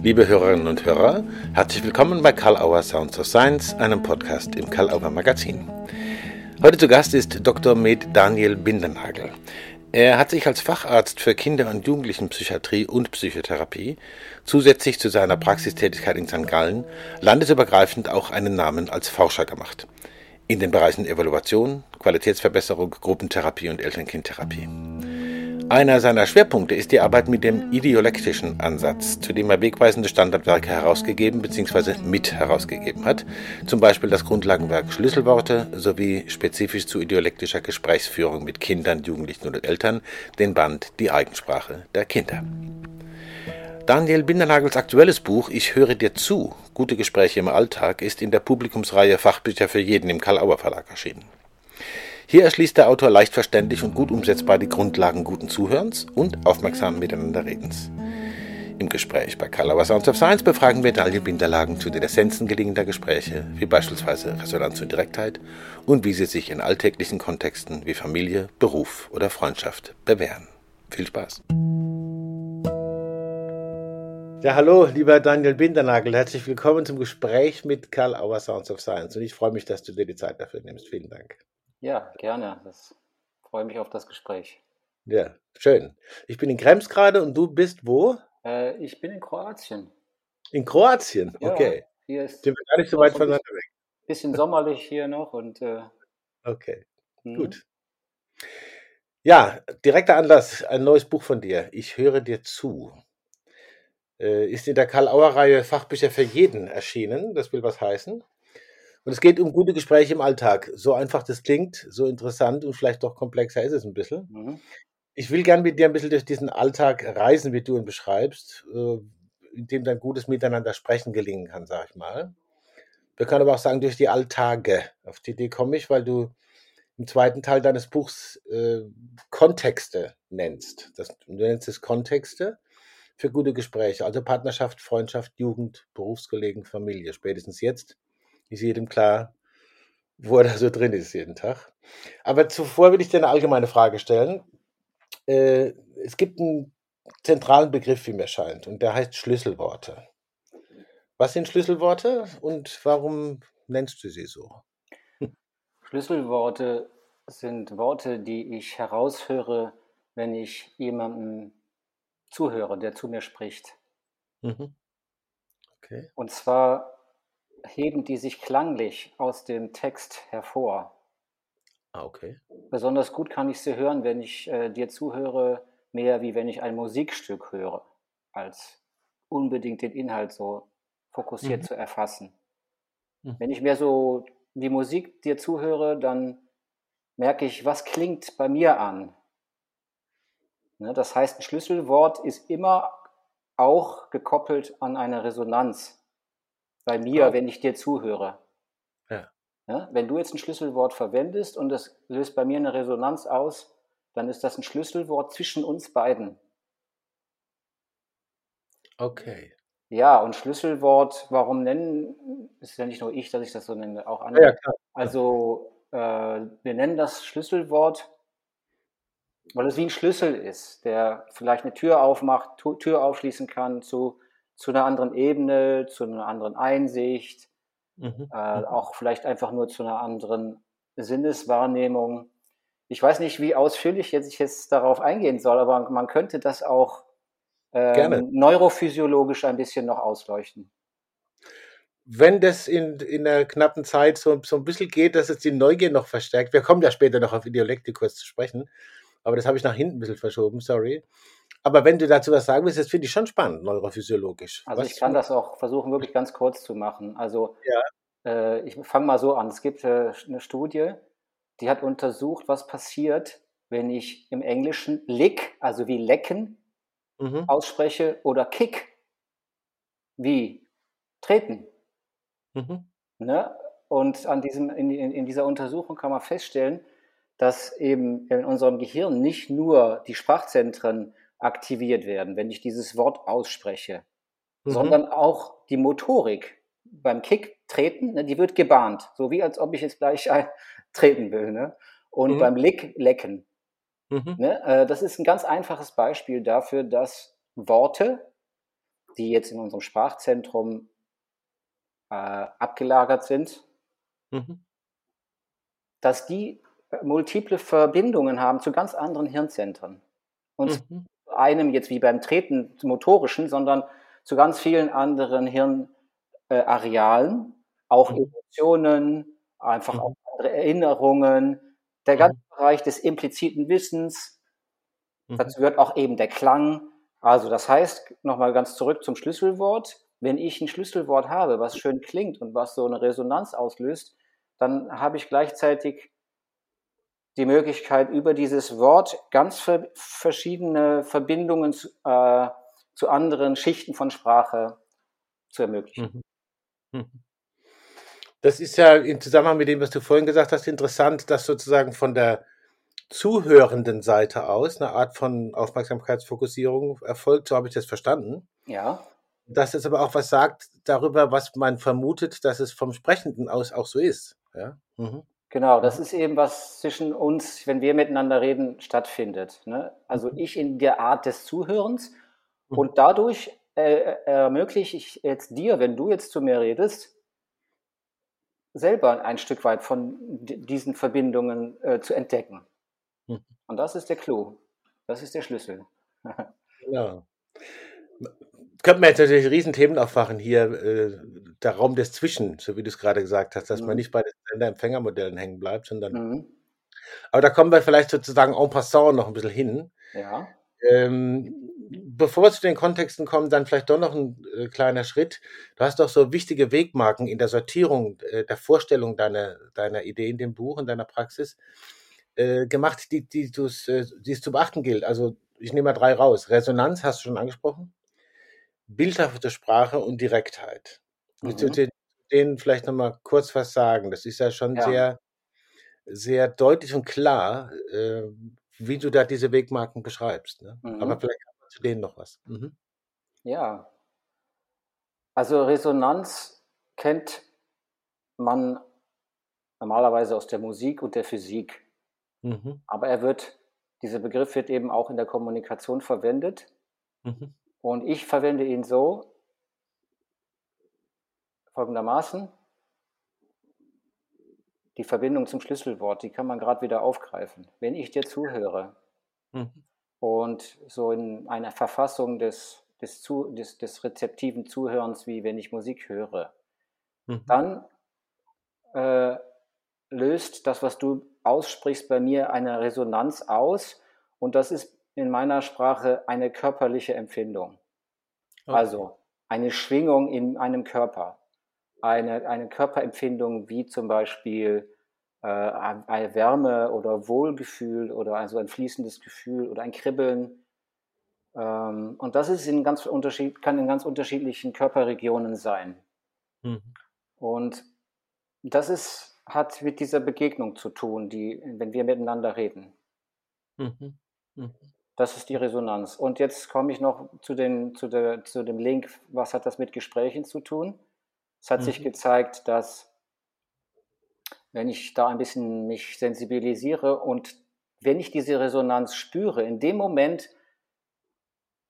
Liebe Hörerinnen und Hörer, herzlich willkommen bei Karl Auer Sounds of Science, einem Podcast im Karl Auer Magazin. Heute zu Gast ist Dr. Med Daniel Bindernagel. Er hat sich als Facharzt für Kinder- und Jugendlichenpsychiatrie und Psychotherapie zusätzlich zu seiner Praxistätigkeit in St. Gallen landesübergreifend auch einen Namen als Forscher gemacht. In den Bereichen Evaluation, Qualitätsverbesserung, Gruppentherapie und Elternkindtherapie. Einer seiner Schwerpunkte ist die Arbeit mit dem ideolektischen Ansatz, zu dem er wegweisende Standardwerke herausgegeben bzw. mit herausgegeben hat, zum Beispiel das Grundlagenwerk Schlüsselworte sowie spezifisch zu ideolektischer Gesprächsführung mit Kindern, Jugendlichen und Eltern den Band Die Eigensprache der Kinder. Daniel Bindernagels aktuelles Buch Ich höre dir zu, gute Gespräche im Alltag ist in der Publikumsreihe Fachbücher für jeden im Karl-Auer Verlag erschienen. Hier erschließt der Autor leicht verständlich und gut umsetzbar die Grundlagen guten Zuhörens und aufmerksamen Miteinanderredens. Im Gespräch bei Color Sounds of Science befragen wir Daniel Binderlagen zu den Essenzen gelingender Gespräche, wie beispielsweise Resonanz und Direktheit und wie sie sich in alltäglichen Kontexten wie Familie, Beruf oder Freundschaft bewähren. Viel Spaß! Ja, hallo, lieber Daniel Bindernagel. Herzlich willkommen zum Gespräch mit Karl Auer Sounds of Science. Und ich freue mich, dass du dir die Zeit dafür nimmst. Vielen Dank. Ja, gerne. Das freue mich auf das Gespräch. Ja, schön. Ich bin in Krems gerade und du bist wo? Äh, ich bin in Kroatien. In Kroatien? Ja, okay. Hier ist Sind wir gar nicht so weit voneinander weg. bisschen sommerlich hier noch und äh, Okay, mhm. gut. Ja, direkter Anlass, ein neues Buch von dir. Ich höre dir zu. Äh, ist in der Karl-Auer-Reihe Fachbücher für jeden erschienen. Das will was heißen. Und es geht um gute Gespräche im Alltag. So einfach das klingt, so interessant und vielleicht doch komplexer ist es ein bisschen. Mhm. Ich will gern mit dir ein bisschen durch diesen Alltag reisen, wie du ihn beschreibst, äh, in dem dann gutes Miteinander sprechen gelingen kann, sag ich mal. Wir können aber auch sagen, durch die Alltage. Auf die Idee komme ich, weil du im zweiten Teil deines Buchs äh, Kontexte nennst. Das, du nennst es Kontexte für gute Gespräche, also Partnerschaft, Freundschaft, Jugend, Berufskollegen, Familie. Spätestens jetzt ist jedem klar, wo er da so drin ist jeden Tag. Aber zuvor will ich dir eine allgemeine Frage stellen. Äh, es gibt einen zentralen Begriff, wie mir scheint, und der heißt Schlüsselworte. Was sind Schlüsselworte und warum nennst du sie so? Schlüsselworte sind Worte, die ich heraushöre, wenn ich jemandem zuhöre, der zu mir spricht. Mhm. Okay. Und zwar heben die sich klanglich aus dem Text hervor. Ah, okay. Besonders gut kann ich sie hören, wenn ich äh, dir zuhöre, mehr wie wenn ich ein Musikstück höre, als unbedingt den Inhalt so fokussiert Mhm. zu erfassen. Mhm. Wenn ich mehr so die Musik dir zuhöre, dann merke ich, was klingt bei mir an. Ne, das heißt, ein Schlüsselwort ist immer auch gekoppelt an eine Resonanz bei mir, Ah, wenn ich dir zuhöre. ja. Ja, wenn du jetzt ein Schlüsselwort verwendest und das löst bei mir eine Resonanz aus, dann ist das ein Schlüsselwort zwischen uns beiden. Okay. Ja, und Schlüsselwort, warum nennen, ist ja nicht nur ich, dass ich das so nenne, auch Ja, ja, andere. klar. Also äh, wir nennen das Schlüsselwort, weil es wie ein Schlüssel ist, der vielleicht eine Tür aufmacht, Tür aufschließen kann zu, zu einer anderen Ebene, zu einer anderen Einsicht, Mhm. äh, Mhm. auch vielleicht einfach nur zu einer anderen Sinneswahrnehmung. Ich weiß nicht, wie ausführlich jetzt ich jetzt darauf eingehen soll, aber man könnte das auch ähm, neurophysiologisch ein bisschen noch ausleuchten. Wenn das in, in der knappen Zeit so, so ein bisschen geht, dass es die Neugier noch verstärkt. Wir kommen ja später noch auf Ideolektik kurz zu sprechen, aber das habe ich nach hinten ein bisschen verschoben, sorry. Aber wenn du dazu was sagen willst, das finde ich schon spannend, neurophysiologisch. Also ich Was? kann das auch versuchen, wirklich ganz kurz zu machen. Also Ja. äh, ich fange mal so an. Es gibt äh, eine Studie, die hat untersucht, was passiert, wenn ich im Englischen lick, also wie lecken, Mhm. ausspreche oder kick, wie treten. Mhm. Ne? Und an diesem, in, in dieser Untersuchung kann man feststellen, dass eben in unserem Gehirn nicht nur die Sprachzentren aktiviert werden, wenn ich dieses Wort ausspreche, Mhm. sondern auch die Motorik beim Kick treten, ne, die wird gebahnt, so wie als ob ich jetzt gleich ein, treten will. Ne? Und Mhm. beim Lick lecken. Mhm. Ne? Äh, das ist ein ganz einfaches Beispiel dafür, dass Worte, die jetzt in unserem Sprachzentrum äh, abgelagert sind, mhm. dass die multiple Verbindungen haben zu ganz anderen Hirnzentren. Und mhm. Einem jetzt wie beim Treten motorischen, sondern zu ganz vielen anderen Hirnarealen, auch mhm. Emotionen, einfach mhm. auch andere Erinnerungen, der mhm. ganze Bereich des impliziten Wissens. Dazu gehört auch eben der Klang. Also das heißt, nochmal ganz zurück zum Schlüsselwort. Wenn ich ein Schlüsselwort habe, was schön klingt und was so eine Resonanz auslöst, dann habe ich gleichzeitig die Möglichkeit, über dieses Wort ganz verschiedene Verbindungen zu, äh, zu anderen Schichten von Sprache zu ermöglichen. Mhm. Mhm. Das ist ja im Zusammenhang mit dem, was du vorhin gesagt hast, interessant, dass sozusagen von der zuhörenden Seite aus eine Art von Aufmerksamkeitsfokussierung erfolgt. So habe ich das verstanden. Ja. Dass es aber auch was sagt darüber, was man vermutet, dass es vom Sprechenden aus auch so ist. Ja. Mhm. Genau, das ist eben, was zwischen uns, wenn wir miteinander reden, stattfindet. Ne? Also mhm. ich in der Art des Zuhörens mhm. und dadurch äh, ermögliche ich jetzt dir, wenn du jetzt zu mir redest, selber ein Stück weit von diesen Verbindungen äh, zu entdecken. Mhm. Und das ist der Clou. Das ist der Schlüssel. ja. Könnten wir jetzt natürlich Riesenthemen aufwachen hier, äh, der Raum des Zwischen, so wie du es gerade gesagt hast, dass mhm. man nicht bei den Sender-Empfängermodellen hängen bleibt, sondern. Mhm. Aber da kommen wir vielleicht sozusagen en passant noch ein bisschen hin. Ja. Ähm, bevor wir zu den Kontexten kommen, dann vielleicht doch noch ein äh, kleiner Schritt. Du hast doch so wichtige Wegmarken in der Sortierung, äh, der Vorstellung deiner, deiner Idee in dem Buch, in deiner Praxis äh, gemacht, die, die, äh, die es zu beachten gilt. Also ich nehme mal drei raus. Resonanz hast du schon angesprochen, bildhafte Sprache und Direktheit. Mhm. Du den, denen vielleicht nochmal kurz was sagen? Das ist ja schon ja. sehr, sehr deutlich und klar, äh, wie du da diese Wegmarken beschreibst. Ne? Mhm. Aber vielleicht zu denen noch was. Mhm. Ja. Also Resonanz kennt man normalerweise aus der Musik und der Physik. Mhm. Aber er wird, dieser Begriff wird eben auch in der Kommunikation verwendet. Mhm. Und ich verwende ihn so folgendermaßen. Die Verbindung zum Schlüsselwort, die kann man gerade wieder aufgreifen. Wenn ich dir zuhöre, mhm und so in einer Verfassung des, des, zu, des, des rezeptiven Zuhörens, wie wenn ich Musik höre, mhm. dann äh, löst das, was du aussprichst, bei mir eine Resonanz aus und das ist in meiner Sprache eine körperliche Empfindung. Okay. Also eine Schwingung in einem Körper, eine, eine Körperempfindung wie zum Beispiel äh, eine Wärme oder Wohlgefühl oder also ein fließendes Gefühl oder ein Kribbeln. Ähm, und das ist in ganz unterschied kann in ganz unterschiedlichen Körperregionen sein. Mhm. Und das ist, hat mit dieser Begegnung zu tun, die, wenn wir miteinander reden. Mhm. Mhm. Das ist die Resonanz. Und jetzt komme ich noch zu, den, zu, der, zu dem Link, was hat das mit Gesprächen zu tun? Es hat sich mhm. gezeigt, dass wenn ich da ein bisschen mich sensibilisiere und wenn ich diese Resonanz spüre, in dem Moment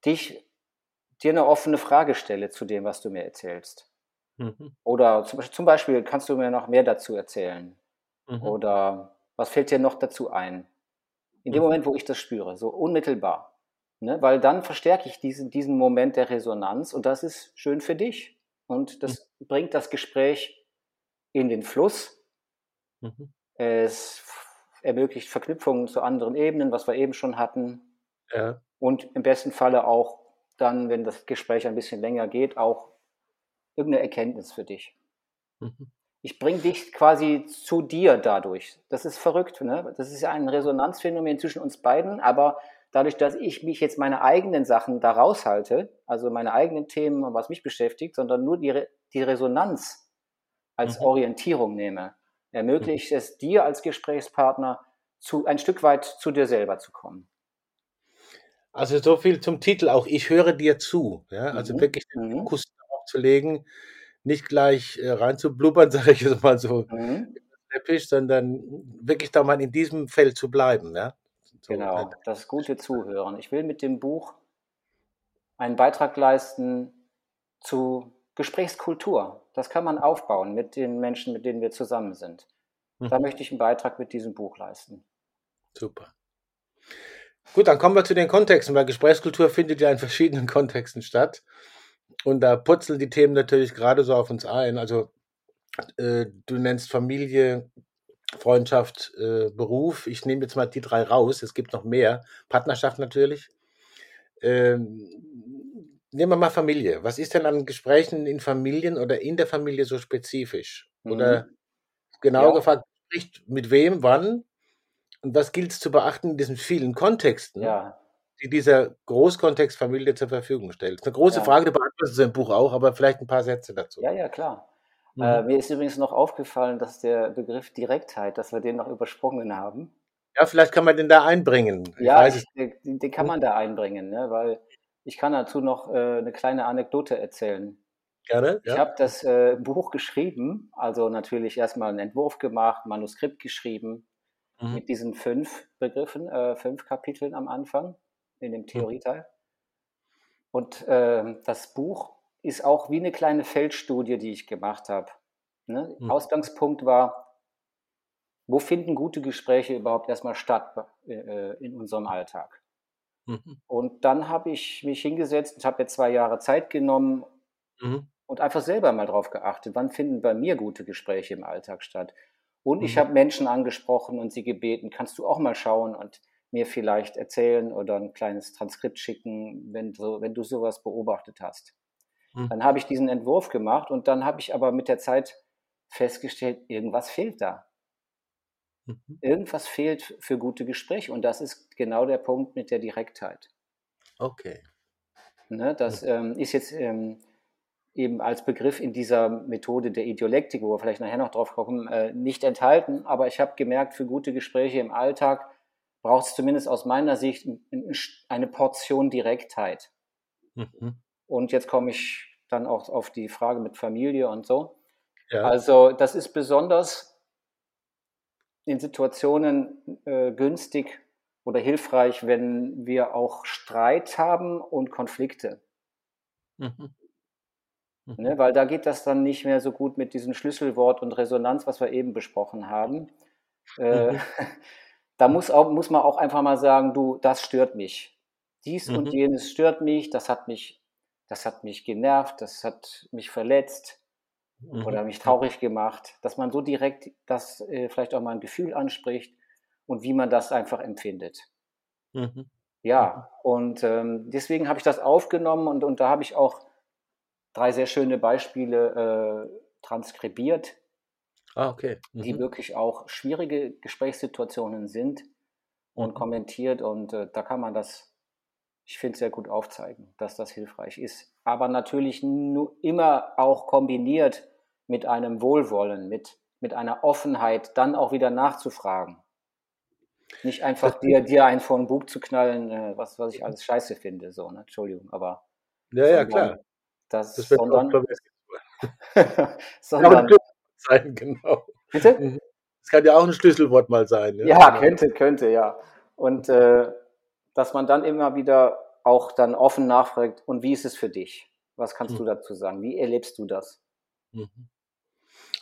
dich dir eine offene Frage stelle zu dem, was du mir erzählst. Mhm. Oder zum Beispiel, zum Beispiel, kannst du mir noch mehr dazu erzählen? Mhm. Oder was fällt dir noch dazu ein? In dem mhm. Moment, wo ich das spüre, so unmittelbar. Ne? Weil dann verstärke ich diesen, diesen Moment der Resonanz und das ist schön für dich. Und das mhm. bringt das Gespräch in den Fluss Mhm. Es ermöglicht Verknüpfungen zu anderen Ebenen, was wir eben schon hatten. Ja. Und im besten Falle auch dann, wenn das Gespräch ein bisschen länger geht, auch irgendeine Erkenntnis für dich. Mhm. Ich bringe dich quasi zu dir dadurch. Das ist verrückt. Ne? Das ist ja ein Resonanzphänomen zwischen uns beiden, aber dadurch, dass ich mich jetzt meine eigenen Sachen da raushalte, also meine eigenen Themen, was mich beschäftigt, sondern nur die, Re die Resonanz als mhm. Orientierung nehme, ermöglicht mhm. es dir als Gesprächspartner, zu, ein Stück weit zu dir selber zu kommen. Also so viel zum Titel auch, ich höre dir zu. Ja? Also mhm. wirklich den mhm. Fokus darauf zu legen, nicht gleich äh, reinzublubbern, sage ich jetzt mal so mhm. sondern wirklich da mal in diesem Feld zu bleiben. Ja? So, genau, ne? das gute Zuhören. Ich will mit dem Buch einen Beitrag leisten, zu Gesprächskultur. Das kann man aufbauen mit den Menschen, mit denen wir zusammen sind. Da mhm. möchte ich einen Beitrag mit diesem Buch leisten. Super. Gut, dann kommen wir zu den Kontexten, weil Gesprächskultur findet ja in verschiedenen Kontexten statt. Und da purzeln die Themen natürlich gerade so auf uns ein. Also äh, du nennst Familie, Freundschaft, äh, Beruf. Ich nehme jetzt mal die drei raus. Es gibt noch mehr. Partnerschaft natürlich. Ähm, nehmen wir mal Familie. Was ist denn an Gesprächen in Familien oder in der Familie so spezifisch? Oder mhm. genau ja. gefragt, mit wem, wann und was gilt es zu beachten in diesen vielen Kontexten, ja. Die dieser Großkontext Familie zur Verfügung stellt? Eine große ja. Frage, du beantwortest es im Buch auch, aber vielleicht ein paar Sätze dazu. Ja, ja, klar. Mhm. Äh, mir ist übrigens noch aufgefallen, dass der Begriff Direktheit, dass wir den noch übersprungen haben. Ja, vielleicht kann man den da einbringen. Ich ja, den, den, kann man da einbringen, ne? weil ich kann dazu noch äh, eine kleine Anekdote erzählen. Gerne. Ja. Ich habe das äh, Buch geschrieben, also natürlich erstmal einen Entwurf gemacht, Manuskript geschrieben, mhm. mit diesen fünf Begriffen, äh, fünf Kapiteln am Anfang in dem mhm. Theorieteil. Und äh, das Buch ist auch wie eine kleine Feldstudie, die ich gemacht habe. Ne? Mhm. Ausgangspunkt war, wo finden gute Gespräche überhaupt erstmal statt äh, in unserem Alltag? Mhm. Und dann habe ich mich hingesetzt und habe jetzt zwei Jahre Zeit genommen mhm. und einfach selber mal drauf geachtet, wann finden bei mir gute Gespräche im Alltag statt. Und ich mhm. habe Menschen angesprochen und sie gebeten, kannst du auch mal schauen und mir vielleicht erzählen oder ein kleines Transkript schicken, wenn, so, wenn du sowas beobachtet hast. Mhm. Dann habe ich diesen Entwurf gemacht und dann habe ich aber mit der Zeit festgestellt, irgendwas fehlt da. Mhm. Irgendwas fehlt für gute Gespräche und das ist genau der Punkt mit der Direktheit. Okay. Ne, das mhm. ähm, ist jetzt ähm, eben als Begriff in dieser Methode der Idiolektik, wo wir vielleicht nachher noch drauf kommen, äh, nicht enthalten. Aber ich habe gemerkt, für gute Gespräche im Alltag braucht es zumindest aus meiner Sicht eine Portion Direktheit. Mhm. Und jetzt komme ich dann auch auf die Frage mit Familie und so. Ja. Also das ist besonders in Situationen äh, günstig oder hilfreich, wenn wir auch Streit haben und Konflikte. Mhm. Ne, weil da geht das dann nicht mehr so gut mit diesem Schlüsselwort und Resonanz, was wir eben besprochen haben. Äh, mhm. da muss, auch, muss man auch einfach mal sagen, du, das stört mich. Dies mhm. und jenes stört mich, das hat mich, das hat mich genervt, das hat mich verletzt mhm. oder mich traurig gemacht, dass man so direkt das äh, vielleicht auch mal ein Gefühl anspricht und wie man das einfach empfindet. Mhm. Ja, und ähm, deswegen habe ich das aufgenommen und, und da habe ich auch drei sehr schöne Beispiele äh, transkribiert, ah, okay. mhm. die wirklich auch schwierige Gesprächssituationen sind und mhm. kommentiert. Und äh, da kann man das, ich finde, sehr gut aufzeigen, dass das hilfreich ist. Aber natürlich nur immer auch kombiniert mit einem Wohlwollen, mit, mit einer Offenheit, dann auch wieder nachzufragen. Nicht einfach dir, dir einen vor den Bug zu knallen, äh, was, was ich alles scheiße finde. So, ne? Entschuldigung, aber. Ja, ja, klar. Das, das sondern, sondern sein, genau. Bitte? Mhm. Es kann ja auch ein Schlüsselwort mal sein. Ja, ja genau. könnte, könnte, ja. Und äh, dass man dann immer wieder auch dann offen nachfragt, und wie ist es für dich? Was kannst mhm. du dazu sagen? Wie erlebst du das? Mhm.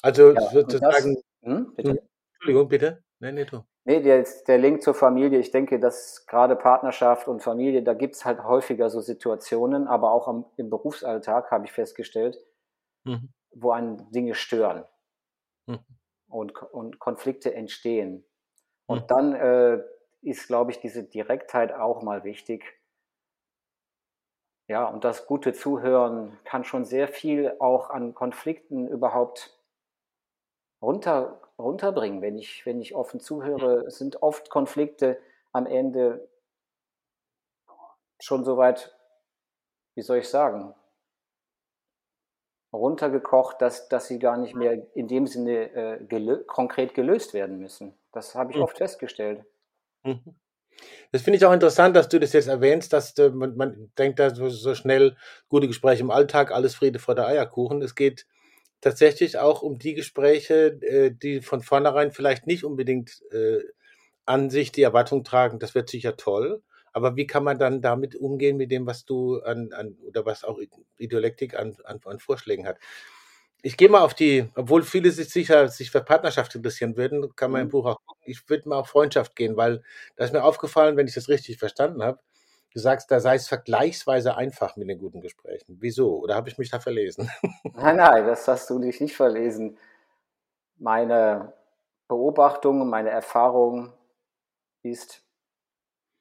Also ja, sozusagen. Das, hm, bitte? Hm, Entschuldigung, bitte. Nee, nee, du. Nee, der, der Link zur Familie, ich denke, dass gerade Partnerschaft und Familie, da gibt es halt häufiger so Situationen, aber auch am, im Berufsalltag habe ich festgestellt, mhm. wo einen Dinge stören mhm. und, und Konflikte entstehen. Und mhm. dann äh, ist, glaube ich, diese Direktheit auch mal wichtig. Ja, und das gute Zuhören kann schon sehr viel auch an Konflikten überhaupt runter runterbringen. Wenn ich, wenn ich offen zuhöre, es sind oft Konflikte am Ende schon soweit, wie soll ich sagen, runtergekocht, dass, dass sie gar nicht mehr in dem Sinne äh, gelö konkret gelöst werden müssen. Das habe ich mhm. oft festgestellt. Mhm. Das finde ich auch interessant, dass du das jetzt erwähnst, dass äh, man, man, denkt da so, so, schnell gute Gespräche im Alltag, alles Friede vor der Eierkuchen. Es geht tatsächlich auch um die Gespräche, äh, die von vornherein vielleicht nicht unbedingt äh, an sich die Erwartung tragen, das wird sicher toll, Aber wie kann man dann damit umgehen mit dem, was du an, an oder was auch Ideolektik an, an, an Vorschlägen hat? Ich gehe mal auf die, obwohl viele sich sicher sich für Partnerschaft interessieren würden, kann man im Mhm. Buch auch gucken. Ich würde mal auf Freundschaft gehen, weil da ist mir aufgefallen, wenn ich das richtig verstanden habe, du sagst, da sei es vergleichsweise einfach mit den guten Gesprächen. Wieso? Oder habe ich mich da verlesen? Nein, nein, das hast du dich nicht verlesen. Meine Beobachtung, meine Erfahrung ist,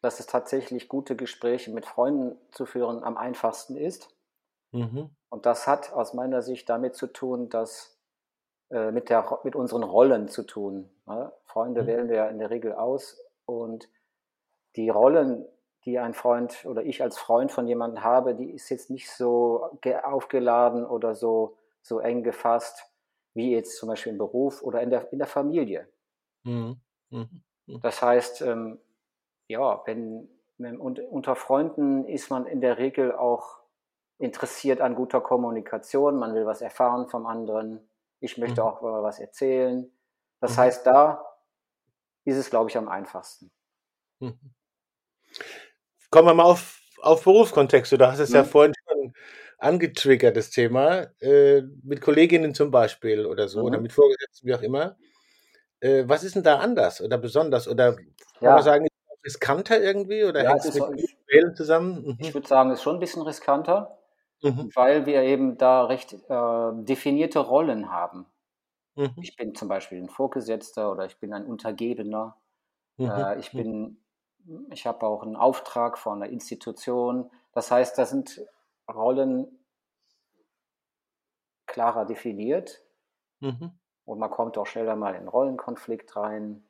dass es tatsächlich gute Gespräche mit Freunden zu führen am einfachsten ist. Mhm. Und das hat aus meiner Sicht damit zu tun, dass äh, mit, der, mit unseren Rollen zu tun. Ne? Freunde Mhm. wählen wir ja in der Regel aus und die Rollen, die ein Freund oder ich als Freund von jemandem habe, die ist jetzt nicht so ge- aufgeladen oder so, so eng gefasst wie jetzt zum Beispiel im Beruf oder in der, in der Familie. Mhm. Mhm. Mhm. Das heißt, ähm, ja, wenn, wenn und, unter Freunden ist man in der Regel auch interessiert an guter Kommunikation. Man will was erfahren vom anderen. Ich möchte Mhm. auch mal was erzählen. Das Mhm. heißt, da ist es, glaube ich, am einfachsten. Mhm. Kommen wir mal auf, auf Berufskontexte. Du hast es ja Mhm. vorhin schon angetriggert, das Thema, äh, mit Kolleginnen zum Beispiel oder so, oder Mhm. mit Vorgesetzten, wie auch immer. Äh, was ist denn da anders oder besonders? Oder kann man Ja, sagen, es auch riskanter irgendwie oder ja, hängt es mit ich, Wählen zusammen? ich Mhm. würde sagen, es ist schon ein bisschen riskanter, Mhm. weil wir eben da recht äh, definierte Rollen haben. Mhm. Ich bin zum Beispiel ein Vorgesetzter oder ich bin ein Untergebener. Mhm. Äh, ich Mhm. bin, ich habe auch einen Auftrag von einer Institution. Das heißt, da sind Rollen klarer definiert Mhm. und man kommt auch schneller mal in Rollenkonflikt rein.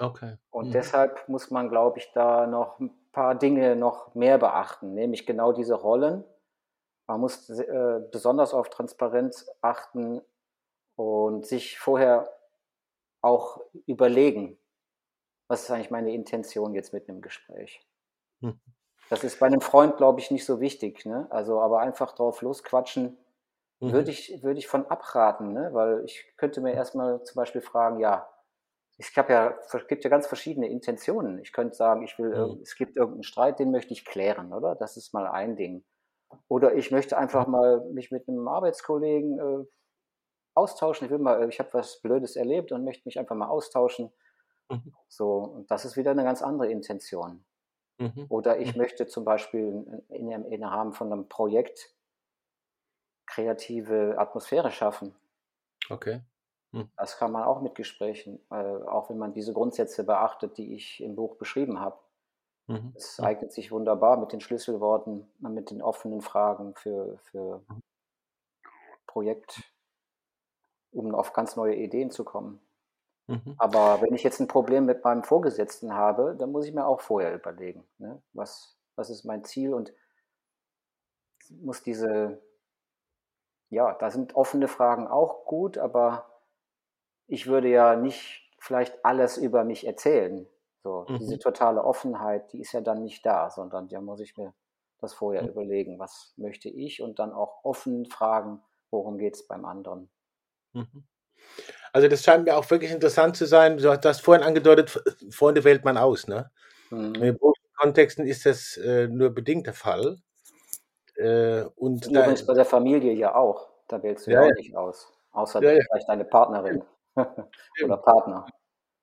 Okay. Und Mhm. deshalb muss man, glaube ich, da noch ein paar Dinge noch mehr beachten, nämlich genau diese Rollen. Man muss äh, besonders auf Transparenz achten und sich vorher auch überlegen, was ist eigentlich meine Intention jetzt mit einem Gespräch. Mhm. Das ist bei einem Freund, glaube ich, nicht so wichtig. Ne? Also, aber einfach drauf losquatschen, würde Mhm. ich, würde ich von abraten, ne? weil ich könnte mir erstmal zum Beispiel fragen, ja, ich habe ja, es gibt ja ganz verschiedene Intentionen. Ich könnte sagen, ich will, Mhm. es gibt irgendeinen Streit, den möchte ich klären, oder? Das ist mal ein Ding. Oder ich möchte einfach Mhm. mal mich mit einem Arbeitskollegen äh, austauschen. Ich will mal, äh, ich habe was Blödes erlebt und möchte mich einfach mal austauschen. Mhm. So, und das ist wieder eine ganz andere Intention. Mhm. Oder ich Mhm. möchte zum Beispiel in, in, im Rahmen von einem Projekt kreative Atmosphäre schaffen. Okay. Mhm. Das kann man auch mit Gesprächen, äh, auch wenn man diese Grundsätze beachtet, die ich im Buch beschrieben habe. Mhm. Es Mhm. eignet sich wunderbar mit den Schlüsselworten, mit den offenen Fragen für, für Mhm. Projekt, um auf ganz neue Ideen zu kommen. Mhm. Aber wenn ich jetzt ein Problem mit meinem Vorgesetzten habe, dann muss ich mir auch vorher überlegen, ne? was, was ist mein Ziel und muss diese, ja, da sind offene Fragen auch gut, aber ich würde ja nicht vielleicht alles über mich erzählen. So, diese Mhm. totale Offenheit, die ist ja dann nicht da, sondern da muss ich mir das vorher Mhm. überlegen, was möchte ich und dann auch offen fragen, worum geht es beim anderen. Mhm. Also das scheint mir auch wirklich interessant zu sein. Du hast vorhin angedeutet, Freunde wählt man aus, ne? In Mhm. den Berufskontexten ist das äh, nur bedingt der Fall. Äh, und Und übrigens bei der Familie ja auch. Da wählst du ja ja, auch nicht aus. Außer ja, ja, vielleicht deine Partnerin oder. Partner.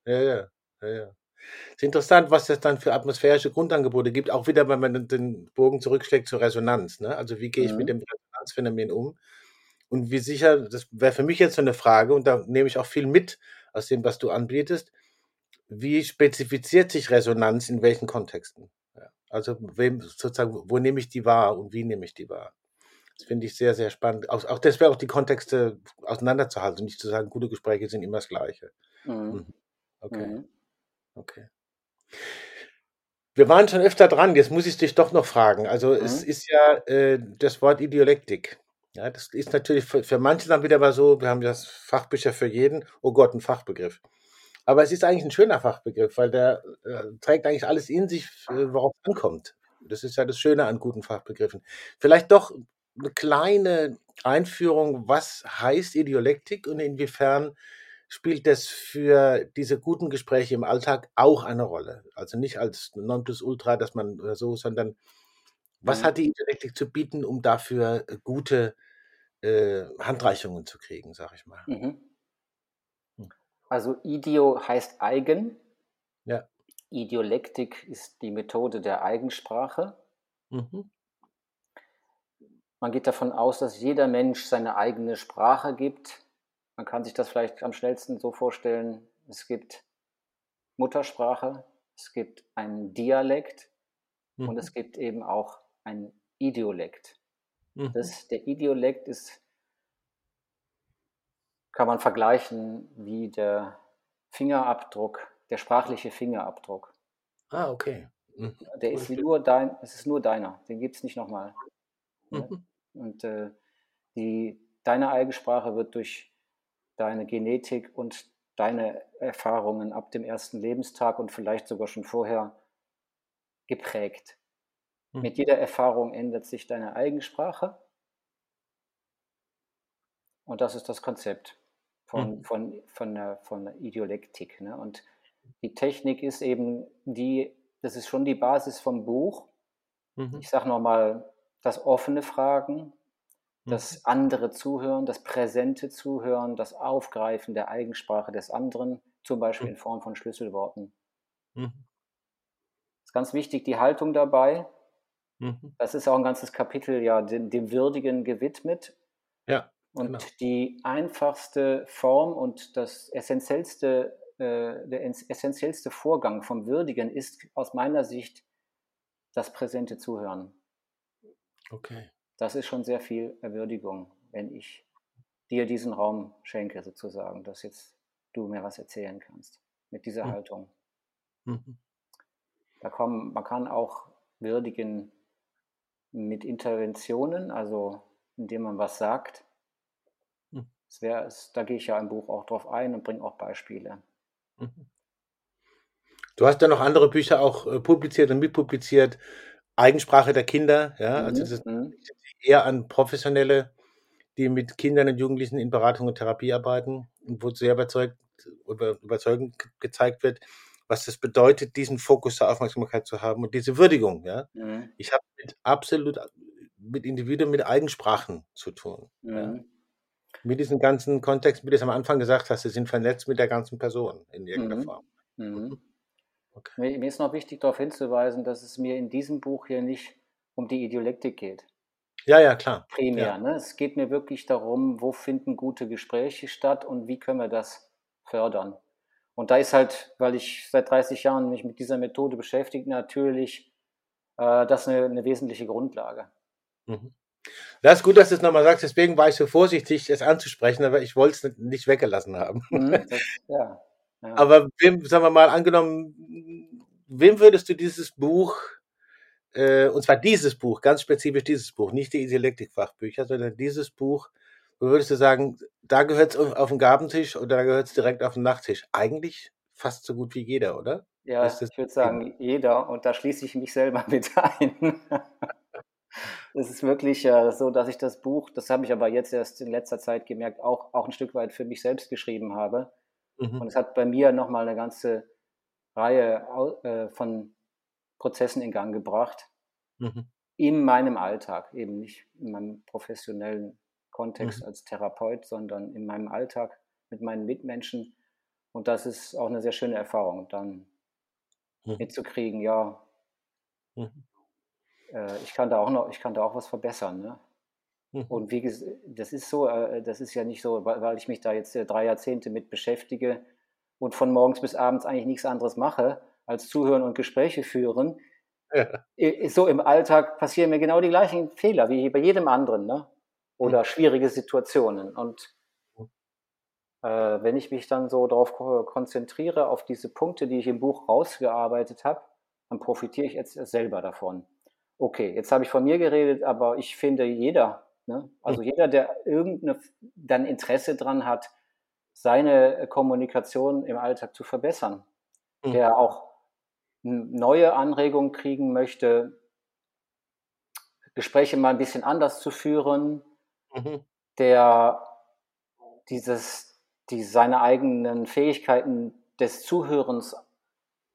Ja, ja, ja, ja. Es ist interessant, was es dann für atmosphärische Grundangebote gibt. Auch wieder, wenn man den- Bogen zurückschlägt zur Resonanz. Ne? Also wie gehe ich mit Mhm. dem Resonanzphänomen um? Und wie sicher, das wäre für mich jetzt so eine Frage, und da nehme ich auch viel mit aus dem, was du anbietest. Wie spezifiziert sich Resonanz in welchen Kontexten? Also wem sozusagen, wo nehme ich die wahr und wie nehme ich die wahr? Das finde ich sehr, sehr spannend. Auch, auch das wäre auch die Kontexte auseinanderzuhalten und nicht zu sagen, gute Gespräche sind immer das Gleiche. Mhm. Mhm. Okay, Mhm. okay. Wir waren schon öfter dran, jetzt muss ich dich doch noch fragen. Also es Mhm. ist ja äh, das Wort Ideolektik. Ja, das ist natürlich für, für manche dann wieder mal so, wir haben das Fachbücher für jeden, oh Gott, ein Fachbegriff. Aber es ist eigentlich ein schöner Fachbegriff, weil der äh, trägt eigentlich alles in sich, äh, worauf es ankommt. Das ist ja das Schöne an guten Fachbegriffen. Vielleicht doch eine kleine Einführung, was heißt Ideolektik und inwiefern spielt das für diese guten Gespräche im Alltag auch eine Rolle? Also nicht als Nonplusultra, dass man so, sondern was Mhm. hat die Dialektik zu bieten, um dafür äh, gute äh, Handreichungen zu kriegen, sag ich mal? Mhm. Hm. Also Idio heißt eigen. Ja. Idiolektik ist die Methode der Eigensprache. Mhm. Man geht davon aus, dass jeder Mensch seine eigene Sprache gibt. Man kann sich das vielleicht am schnellsten so vorstellen, es gibt Muttersprache, es gibt einen Dialekt und Mhm. es gibt eben auch ein Idiolekt. Mhm. Das, der Idiolekt ist, kann man vergleichen wie der Fingerabdruck, der sprachliche Fingerabdruck. Ah, okay. Mhm. Der ist nur dein, es ist nur deiner, den gibt es nicht nochmal. Mhm. Und äh, die, deine Eigensprache wird durch deine Genetik und deine Erfahrungen ab dem ersten Lebenstag und vielleicht sogar schon vorher geprägt. Mhm. Mit jeder Erfahrung ändert sich deine Eigensprache. Und das ist das Konzept von, Mhm. von, von, der, von der Idiolektik. Ne? Und die Technik ist eben die, das ist schon die Basis vom Buch. Mhm. Ich sage nochmal, das offene Fragen, Mhm. das andere Zuhören, das präsente Zuhören, das Aufgreifen der Eigensprache des anderen, zum Beispiel Mhm. in Form von Schlüsselworten. Mhm. ist ganz wichtig, die Haltung dabei. Mhm. Das ist auch ein ganzes Kapitel ja dem, dem Würdigen gewidmet. Ja, Und genau. die einfachste Form und das essentiellste, äh, der ess- essentiellste Vorgang vom Würdigen ist aus meiner Sicht das präsente Zuhören. Okay. Das ist schon sehr viel Würdigung, wenn ich dir diesen Raum schenke, sozusagen, dass jetzt du mir was erzählen kannst mit dieser Mhm. Haltung. Mhm. Da kommen, man kann auch würdigen mit Interventionen, also indem man was sagt. Mhm. Das wär, es- da gehe ich ja im Buch auch drauf ein und bringe auch Beispiele. Mhm. Du hast ja noch andere Bücher auch äh, publiziert und mitpubliziert. Eigensprache der Kinder, ja, also das Mhm. Mhm. eher an Professionelle, die mit Kindern und Jugendlichen in Beratung und Therapie arbeiten und wo sehr überzeugt, über, überzeugend ge- gezeigt wird, was das bedeutet, diesen Fokus der Aufmerksamkeit zu haben und diese Würdigung, ja. Mhm. Ich habe mit absolut mit Individuen mit Eigensprachen zu tun, ja. Mhm. Mit diesem ganzen Kontext, wie du es am Anfang gesagt hast, sie sind vernetzt mit der ganzen Person in irgendeiner Mhm. Form. Okay. Mir, mir ist noch wichtig darauf hinzuweisen, dass es mir in diesem Buch hier nicht um die Idiolektik geht. Ja, ja, klar. primär. Ja. Ne? Es geht mir wirklich darum, wo finden gute Gespräche statt und wie können wir das fördern. Und da ist halt, weil ich seit 30 Jahren mich mit dieser Methode beschäftige, natürlich äh, das eine, eine wesentliche Grundlage. Mhm. Das ist gut, dass du es nochmal sagst. Deswegen war ich so vorsichtig, es anzusprechen, aber ich wollte es nicht weggelassen haben. Mhm, das, ja, ja. Aber wem, sagen wir mal, angenommen, wem würdest du dieses Buch, äh, und zwar dieses Buch, ganz spezifisch dieses Buch, nicht die Dialektikfachbücher, sondern dieses Buch, wo würdest du sagen, da gehört es auf den Gabentisch oder da gehört es direkt auf den Nachttisch? Eigentlich fast so gut wie jeder, oder? ja, ich würde sagen, jeder, und da schließe ich mich selber mit ein. Es ist wirklich äh, so, dass ich das Buch, das habe ich aber jetzt erst in letzter Zeit gemerkt, auch, auch ein Stück weit für mich selbst geschrieben habe. Mhm. Und es hat bei mir nochmal eine ganze Reihe äh, von Prozessen in Gang gebracht, Mhm. in meinem Alltag, eben nicht in meinem professionellen Kontext Mhm. als Therapeut, sondern in meinem Alltag mit meinen Mitmenschen. Und das ist auch eine sehr schöne Erfahrung, dann Mhm. mitzukriegen, ja, Mhm. äh, ich kann da auch noch, ich kann da auch was verbessern. Ne? Mhm. Und wie gesagt, das ist so, äh, das ist ja nicht so, weil, ich mich da jetzt äh, drei Jahrzehnte mit beschäftige und von morgens bis abends eigentlich nichts anderes mache, als zuhören und Gespräche führen. Ja. So im Alltag passieren mir genau die gleichen Fehler wie bei jedem anderen, ne? Oder schwierige Situationen. Und äh, wenn ich mich dann so darauf ko- konzentriere, auf diese Punkte, die ich im Buch rausgearbeitet habe, dann profitiere ich jetzt selber davon. Okay, jetzt habe ich von mir geredet, aber ich finde jeder, ne? also jeder, der irgendeine dann Interesse dran hat, seine Kommunikation im Alltag zu verbessern, Mhm. der auch neue Anregungen kriegen möchte, Gespräche mal ein bisschen anders zu führen, Mhm. der dieses die seine eigenen Fähigkeiten des Zuhörens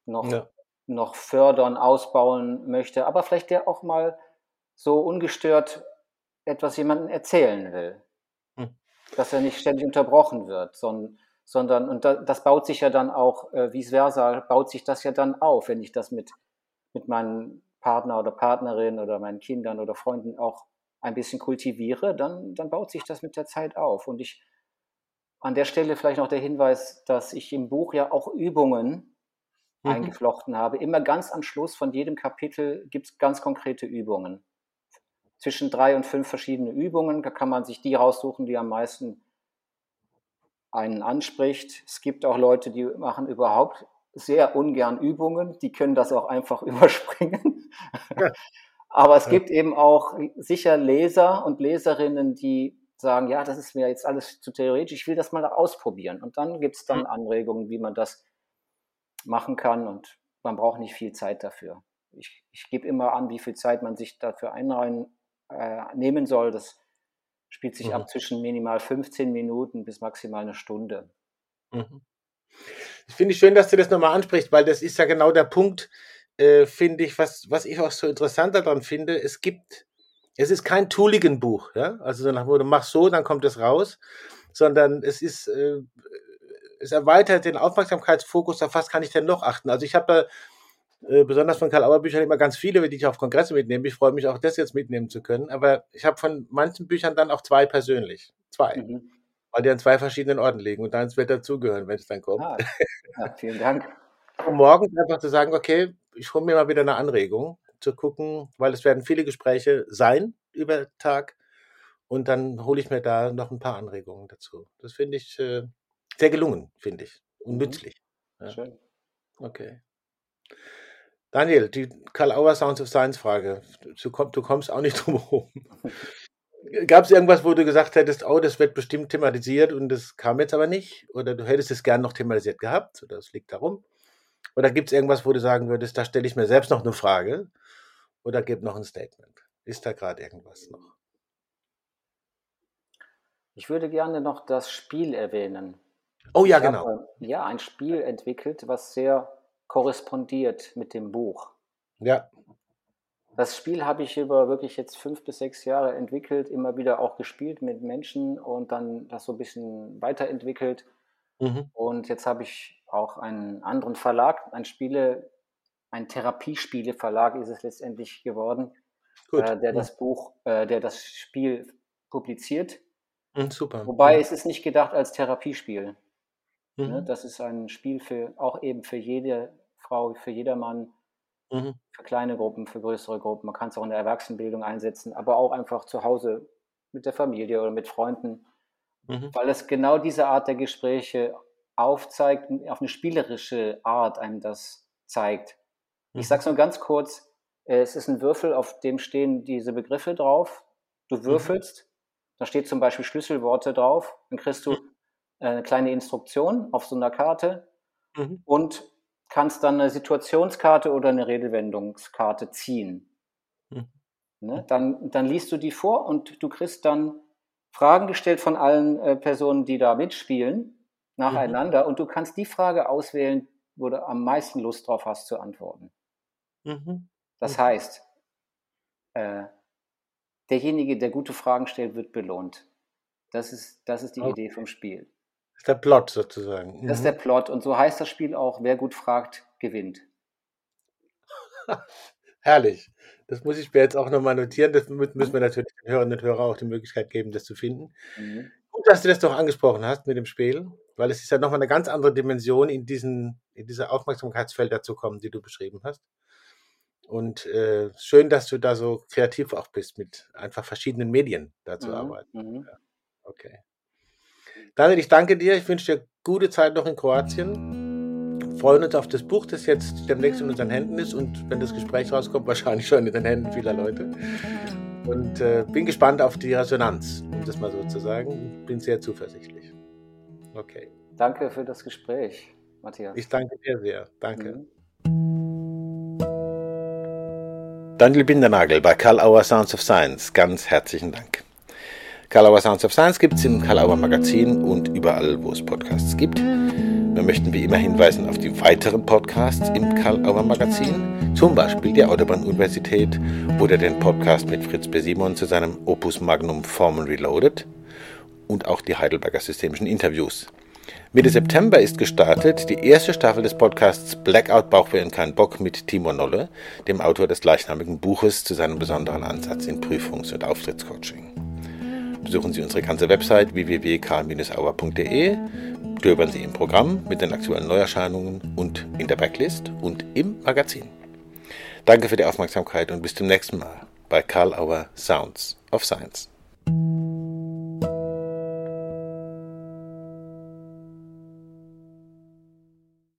noch, ja. noch fördern, ausbauen möchte, aber vielleicht der auch mal so ungestört etwas jemandem erzählen will. Hm. Dass er nicht ständig unterbrochen wird, sondern, sondern und das baut sich ja dann auch, äh, vice versa, baut sich das ja dann auf, wenn ich das mit, mit meinem Partner oder Partnerin oder meinen Kindern oder Freunden auch ein bisschen kultiviere, dann, dann baut sich das mit der Zeit auf. Und ich an der Stelle vielleicht noch der Hinweis, dass ich im Buch ja auch Übungen mhm. eingeflochten habe. Immer ganz am Schluss von jedem Kapitel gibt es ganz konkrete Übungen. Zwischen drei und fünf verschiedene Übungen. Da kann man sich die raussuchen, die am meisten einen anspricht. Es gibt auch Leute, die machen überhaupt sehr ungern Übungen. Die können das auch einfach überspringen. Ja. Aber es gibt eben auch sicher Leser und Leserinnen, die sagen, ja, das ist mir jetzt alles zu theoretisch, ich will das mal ausprobieren. Und dann gibt es dann mhm. Anregungen, wie man das machen kann und man braucht nicht viel Zeit dafür. Ich, ich gebe immer an, wie viel Zeit man sich dafür einreihen äh, nehmen soll. Das spielt sich mhm. ab zwischen minimal 15 Minuten bis maximal eine Stunde. Mhm. Ich finde es schön, dass du das nochmal ansprichst, weil das ist ja genau der Punkt, äh, finde ich, was, was ich auch so interessant daran finde. Es gibt, es ist kein Tooligen-Buch, ja, also nach du machst so, dann kommt es raus, sondern es ist, äh, es erweitert den Aufmerksamkeitsfokus, auf was kann ich denn noch achten? Also ich habe da äh, besonders von Karl Auer Büchern immer ganz viele, die ich auf Kongresse mitnehme. Ich freue mich auch, das jetzt mitnehmen zu können. Aber ich habe von manchen Büchern dann auch zwei persönlich. Zwei. Mhm. Weil die an zwei verschiedenen Orten liegen und dann wird dazugehören, wenn es dann kommt. Ah, ja, vielen Dank. um morgens einfach zu sagen, okay, ich hole mir mal wieder eine Anregung, zu gucken, weil es werden viele Gespräche sein über Tag. Und dann hole ich mir da noch ein paar Anregungen dazu. Das finde ich äh, sehr gelungen, finde ich. Und mhm. nützlich. Ja. Schön. Okay. Daniel, die Karl Auer Sounds of Science Frage. Du, du kommst auch nicht drum herum. Gab es irgendwas, wo du gesagt hättest, oh, das wird bestimmt thematisiert und das kam jetzt aber nicht? Oder du hättest es gern noch thematisiert gehabt? Oder es liegt darum? Oder gibt es irgendwas, wo du sagen würdest, da stelle ich mir selbst noch eine Frage? Oder gibt noch ein Statement? Ist da gerade irgendwas noch? Ich würde gerne noch das Spiel erwähnen. Oh ja, ich genau. Habe, ja, ein Spiel entwickelt, was sehr korrespondiert mit dem Buch. Ja. Das Spiel habe ich über wirklich jetzt fünf bis sechs Jahre entwickelt, immer wieder auch gespielt mit Menschen und dann das so ein bisschen weiterentwickelt. Mhm. Und jetzt habe ich auch einen anderen Verlag, ein Spiele, ein Therapiespiele-Verlag ist es letztendlich geworden, äh, der das Buch, äh, der das Spiel publiziert. Mhm, super. Wobei es ist nicht gedacht als Therapiespiel. Ne? Mhm. Ne? Das ist ein Spiel für auch eben für jede Frau, für jedermann, mhm. für kleine Gruppen, für größere Gruppen. Man kann es auch in der Erwachsenenbildung einsetzen, aber auch einfach zu Hause mit der Familie oder mit Freunden, mhm. weil es genau diese Art der Gespräche aufzeigt, auf eine spielerische Art einem das zeigt. Ich mhm. sage es nur ganz kurz, äh, es ist ein Würfel, auf dem stehen diese Begriffe drauf. Du mhm. würfelst, da steht zum Beispiel Schlüsselworte drauf, dann kriegst du mhm. Eine kleine Instruktion auf so einer Karte mhm. und kannst dann eine Situationskarte oder eine Redewendungskarte ziehen. Mhm. Ne? Dann, dann liest du die vor und du kriegst dann Fragen gestellt von allen äh, Personen, die da mitspielen nacheinander mhm. und du kannst die Frage auswählen, wo du am meisten Lust drauf hast zu antworten. Mhm. Das heißt, äh, derjenige, der gute Fragen stellt, wird belohnt. Das ist, das ist die okay. Idee vom Spiel. Das ist der Plot sozusagen. Mhm. Das ist der Plot und so heißt das Spiel auch, wer gut fragt, gewinnt. Herrlich. Das muss ich mir jetzt auch nochmal notieren. Das müssen wir natürlich den Hörerinnen und Hörern auch die Möglichkeit geben, das zu finden. Mhm. Gut, dass du das doch angesprochen hast mit dem Spiel, weil es ist ja nochmal eine ganz andere Dimension, in, diesen, in diese Aufmerksamkeitsfelder zu kommen, die du beschrieben hast. Und äh, schön, dass du da so kreativ auch bist, mit einfach verschiedenen Medien da zu mhm, arbeiten. Mhm. Ja, okay. Daniel, ich danke dir. Ich wünsche dir gute Zeit noch in Kroatien. Wir freuen uns auf das Buch, das jetzt demnächst in unseren Händen ist und wenn das Gespräch rauskommt, wahrscheinlich schon in den Händen vieler Leute. Und äh, bin gespannt auf die Resonanz, um das mal so zu sagen. Bin sehr zuversichtlich. Okay. Danke für das Gespräch, Matthias. Ich danke dir sehr. Danke. Mhm. Daniel Bindernagel bei Karl Auer Sounds of Science. Ganz herzlichen Dank. Karl Auer Sounds of Science gibt es im Karl Auer Magazin und überall, wo es Podcasts gibt. Wir möchten wie immer hinweisen auf die weiteren Podcasts im Karl Auer Magazin, zum Beispiel die Autobahn-Universität oder den Podcast mit Fritz B. Simon zu seinem Opus Magnum Formen Reloaded und auch die Heidelberger Systemischen Interviews. Mitte September ist gestartet die erste Staffel des Podcasts Blackout Bauchweh und kein Bock mit Timur Nolle, dem Autor des gleichnamigen Buches zu seinem besonderen Ansatz in Prüfungs- und Auftrittscoaching. Besuchen Sie unsere ganze Website www.karl-auer.de, stöbern Sie im Programm mit den aktuellen Neuerscheinungen und in der Backlist und im Magazin. Danke für die Aufmerksamkeit und bis zum nächsten Mal bei Karl Auer Sounds of Science.